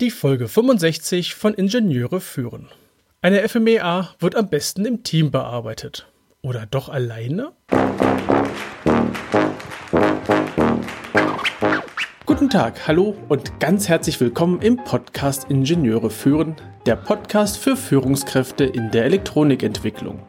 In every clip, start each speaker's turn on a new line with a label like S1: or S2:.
S1: Die Folge 65 von Ingenieure führen. Eine FMEA wird am besten im Team bearbeitet. Oder doch alleine? Guten Tag, hallo und ganz herzlich willkommen im Podcast Ingenieure führen, der Podcast für Führungskräfte in der Elektronikentwicklung.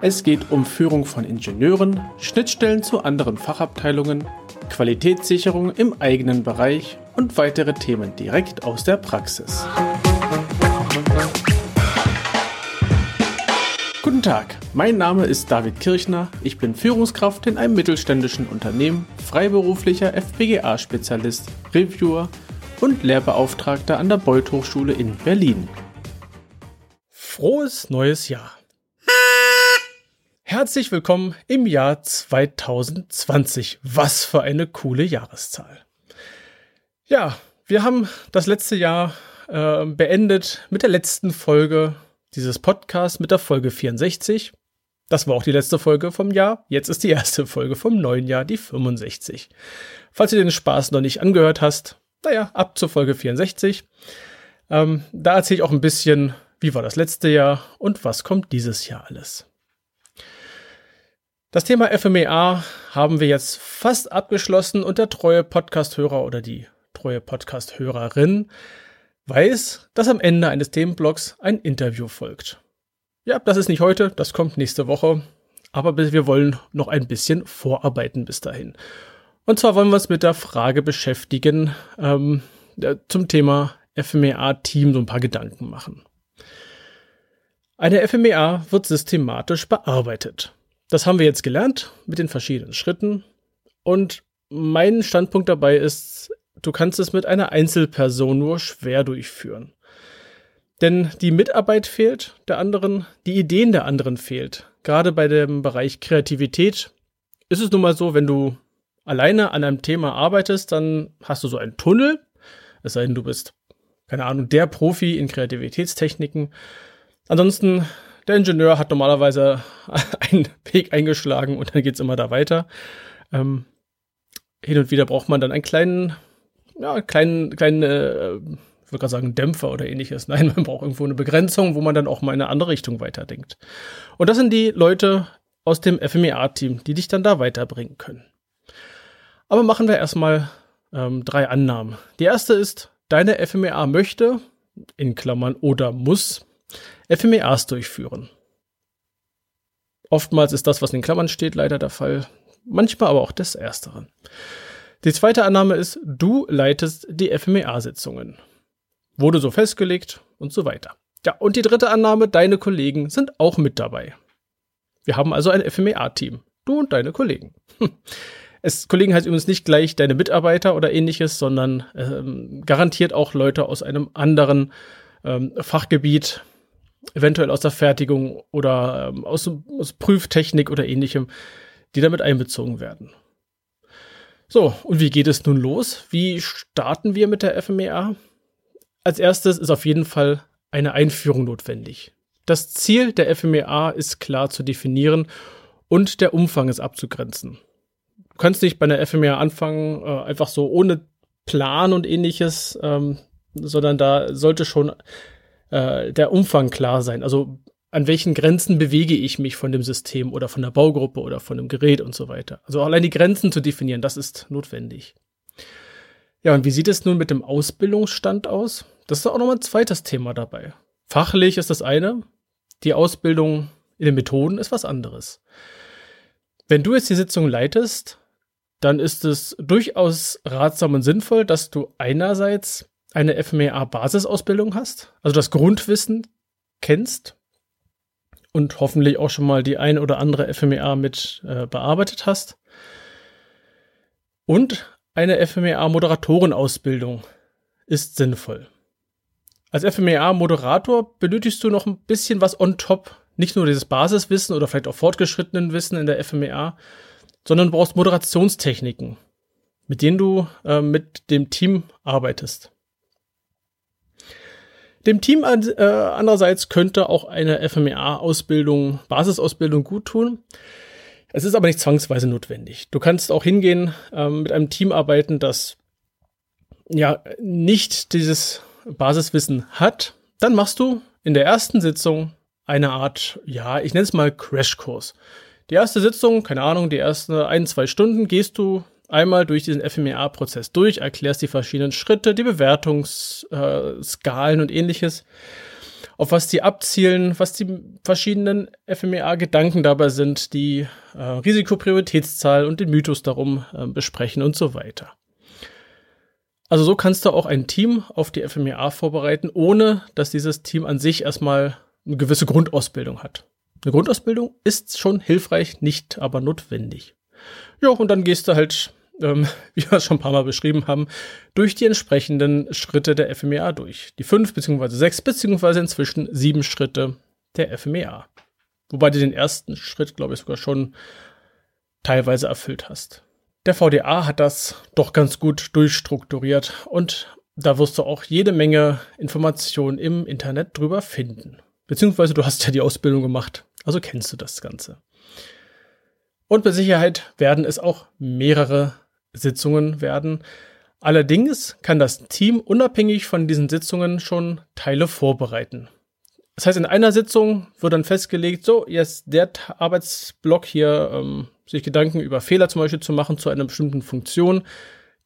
S1: Es geht um Führung von Ingenieuren, Schnittstellen zu anderen Fachabteilungen, Qualitätssicherung im eigenen Bereich und weitere Themen direkt aus der Praxis. Guten Tag, mein Name ist David Kirchner, ich bin Führungskraft in einem mittelständischen Unternehmen, freiberuflicher FPGA-Spezialist, Reviewer und Lehrbeauftragter an der Beuth Hochschule in Berlin. Frohes neues Jahr! Herzlich willkommen im Jahr 2020. Was für eine coole Jahreszahl. Ja, wir haben das letzte Jahr äh, beendet mit der letzten Folge dieses Podcasts, mit der Folge 64. Das war auch die letzte Folge vom Jahr. Jetzt ist die erste Folge vom neuen Jahr, die 65. Falls du den Spaß noch nicht angehört hast, naja, ab zur Folge 64. Ähm, da erzähle ich auch ein bisschen, wie war das letzte Jahr und was kommt dieses Jahr alles. Das Thema FMEA haben wir jetzt fast abgeschlossen und der treue Podcast-Hörer oder die treue Podcast-Hörerin weiß, dass am Ende eines Themenblocks ein Interview folgt. Ja, das ist nicht heute, das kommt nächste Woche, aber wir wollen noch ein bisschen vorarbeiten bis dahin. Und zwar wollen wir uns mit der Frage beschäftigen, ähm, zum Thema FMEA-Team so ein paar Gedanken machen. Eine FMEA wird systematisch bearbeitet. Das haben wir jetzt gelernt mit den verschiedenen Schritten. Und mein Standpunkt dabei ist, du kannst es mit einer Einzelperson nur schwer durchführen. Denn die Mitarbeit fehlt der anderen, die Ideen der anderen fehlt. Gerade bei dem Bereich Kreativität ist es nun mal so, wenn du alleine an einem Thema arbeitest, dann hast du so einen Tunnel. Es sei denn, du bist, keine Ahnung, der Profi in Kreativitätstechniken. Ansonsten, der Ingenieur hat normalerweise einen Weg eingeschlagen und dann geht's immer da weiter. Ähm, hin und wieder braucht man dann einen kleinen ja, kleinen, kleinen, äh, ich würde gerade sagen, Dämpfer oder ähnliches. Nein, man braucht irgendwo eine Begrenzung, wo man dann auch mal in eine andere Richtung weiterdenkt. Und das sind die Leute aus dem FMEA-Team, die dich dann da weiterbringen können. Aber machen wir erstmal ähm, drei Annahmen. Die erste ist, deine FMEA möchte, in Klammern oder muss, FMEAs durchführen. Oftmals ist das, was in Klammern steht, leider der Fall. Manchmal aber auch des Ersteren. Die zweite Annahme ist, du leitest die FMEA-Sitzungen. Wurde so festgelegt und so weiter. Ja, und die dritte Annahme, deine Kollegen sind auch mit dabei. Wir haben also ein FMEA-Team. Du und deine Kollegen. Es, Kollegen heißt übrigens nicht gleich deine Mitarbeiter oder ähnliches, sondern ähm, garantiert auch Leute aus einem anderen ähm, Fachgebiet, eventuell aus der Fertigung oder ähm, aus, aus Prüftechnik oder ähnlichem, die damit einbezogen werden. So, und wie geht es nun los? Wie starten wir mit der FMEA? Als erstes ist auf jeden Fall eine Einführung notwendig. Das Ziel der FMEA ist klar zu definieren und der Umfang ist abzugrenzen. Du kannst nicht bei einer FMEA anfangen, äh, einfach so ohne Plan und ähnliches, ähm, sondern da sollte schon äh, der Umfang klar sein. Also an welchen Grenzen bewege ich mich von dem System oder von der Baugruppe oder von dem Gerät und so weiter. Also allein die Grenzen zu definieren, das ist notwendig. Ja, und wie sieht es nun mit dem Ausbildungsstand aus? Das ist auch nochmal ein zweites Thema dabei. Fachlich ist das eine, die Ausbildung in den Methoden ist was anderes. Wenn du jetzt die Sitzung leitest, dann ist es durchaus ratsam und sinnvoll, dass du einerseits eine FMEA-Basisausbildung hast, also das Grundwissen kennst, und hoffentlich auch schon mal die ein oder andere FMEA mit äh, bearbeitet hast. Und eine FMEA-Moderatorenausbildung ist sinnvoll. Als FMEA-Moderator benötigst du noch ein bisschen was on top. Nicht nur dieses Basiswissen oder vielleicht auch fortgeschrittenen Wissen in der FMEA, sondern brauchst Moderationstechniken, mit denen du äh, mit dem Team arbeitest. Dem Team äh, andererseits könnte auch eine FMEA-Ausbildung, Basisausbildung gut tun. Es ist aber nicht zwangsweise notwendig. Du kannst auch hingehen, ähm, mit einem Team arbeiten, das ja nicht dieses Basiswissen hat, dann machst du in der ersten Sitzung eine Art, ja, ich nenne es mal Crashkurs. Die erste Sitzung, keine Ahnung, die ersten ein, zwei Stunden gehst du einmal durch diesen FMEA-Prozess durch, erklärst die verschiedenen Schritte, die Bewertungsskalen äh, und ähnliches, auf was die abzielen, was die verschiedenen FMEA-Gedanken dabei sind, die äh, Risikoprioritätszahl und den Mythos darum äh, besprechen und so weiter. Also so kannst du auch ein Team auf die FMEA vorbereiten, ohne dass dieses Team an sich erstmal eine gewisse Grundausbildung hat. Eine Grundausbildung ist schon hilfreich, nicht aber notwendig. Ja, und dann gehst du halt, ähm, wie wir es schon ein paar Mal beschrieben haben, durch die entsprechenden Schritte der FMEA durch. Die fünf beziehungsweise sechs beziehungsweise inzwischen sieben Schritte der FMEA. Wobei du den ersten Schritt, glaube ich, sogar schon teilweise erfüllt hast. Der VDA hat das doch ganz gut durchstrukturiert und da wirst du auch jede Menge Informationen im Internet drüber finden. Beziehungsweise du hast ja die Ausbildung gemacht, also kennst du das Ganze. Und mit Sicherheit werden es auch mehrere Sitzungen werden. Allerdings kann das Team unabhängig von diesen Sitzungen schon Teile vorbereiten. Das heißt, in einer Sitzung wird dann festgelegt, so, jetzt der Arbeitsblock hier, ähm, sich Gedanken über Fehler zum Beispiel zu machen zu einer bestimmten Funktion,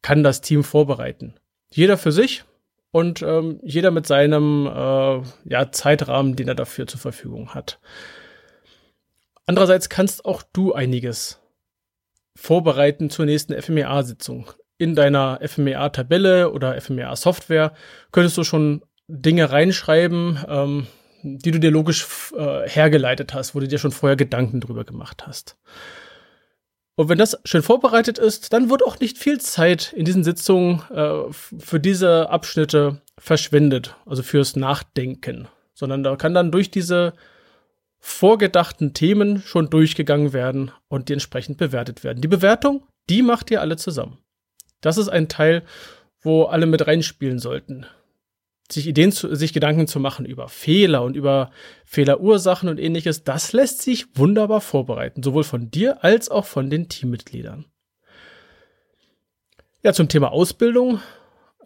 S1: kann das Team vorbereiten. Jeder für sich und ähm, jeder mit seinem äh, ja, Zeitrahmen, den er dafür zur Verfügung hat. Andererseits kannst auch du einiges vorbereiten zur nächsten FMEA-Sitzung. In deiner FMEA-Tabelle oder FMEA-Software könntest du schon Dinge reinschreiben, ähm, die du dir logisch äh, hergeleitet hast, wo du dir schon vorher Gedanken drüber gemacht hast. Und wenn das schön vorbereitet ist, dann wird auch nicht viel Zeit in diesen Sitzungen äh, für diese Abschnitte verschwendet, also fürs Nachdenken, sondern da kann dann durch diese vorgedachten Themen schon durchgegangen werden und die entsprechend bewertet werden. Die Bewertung, die macht ihr alle zusammen. Das ist ein Teil, wo alle mit reinspielen sollten sich Ideen zu, sich Gedanken zu machen über Fehler und über Fehlerursachen und ähnliches, das lässt sich wunderbar vorbereiten, sowohl von dir als auch von den Teammitgliedern. Ja, zum Thema Ausbildung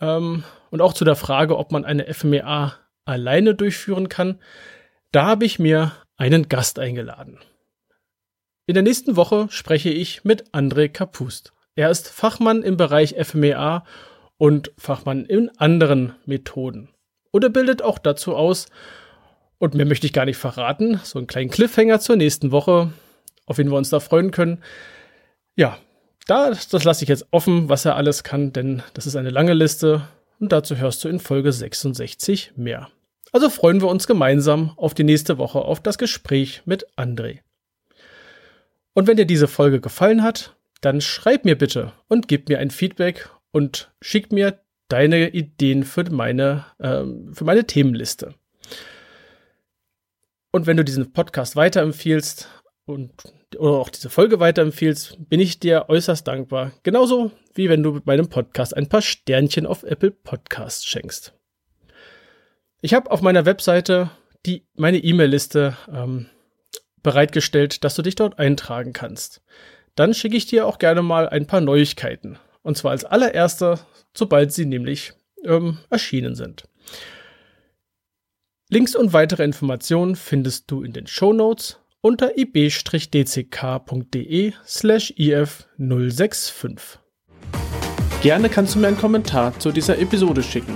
S1: ähm, und auch zu der Frage, ob man eine FMEA alleine durchführen kann, da habe ich mir einen Gast eingeladen. In der nächsten Woche spreche ich mit André Kapust. Er ist Fachmann im Bereich FMEA und Fachmann in anderen Methoden oder bildet auch dazu aus. Und mehr möchte ich gar nicht verraten. So einen kleinen Cliffhanger zur nächsten Woche, auf den wir uns da freuen können. Ja, da, das lasse ich jetzt offen, was er alles kann, denn das ist eine lange Liste und dazu hörst du in Folge 66 mehr. Also freuen wir uns gemeinsam auf die nächste Woche, auf das Gespräch mit André. Und wenn dir diese Folge gefallen hat, dann schreib mir bitte und gib mir ein Feedback und schick mir deine Ideen für meine, ähm, für meine Themenliste. Und wenn du diesen Podcast weiterempfiehlst und oder auch diese Folge weiterempfiehlst, bin ich dir äußerst dankbar. Genauso wie wenn du mit meinem Podcast ein paar Sternchen auf Apple Podcasts schenkst. Ich habe auf meiner Webseite die, meine E-Mail-Liste ähm, bereitgestellt, dass du dich dort eintragen kannst. Dann schicke ich dir auch gerne mal ein paar Neuigkeiten. Und zwar als allererster, sobald sie nämlich ähm, erschienen sind. Links und weitere Informationen findest du in den Show Notes unter ib-dck.de slash if065. Gerne kannst du mir einen Kommentar zu dieser Episode schicken.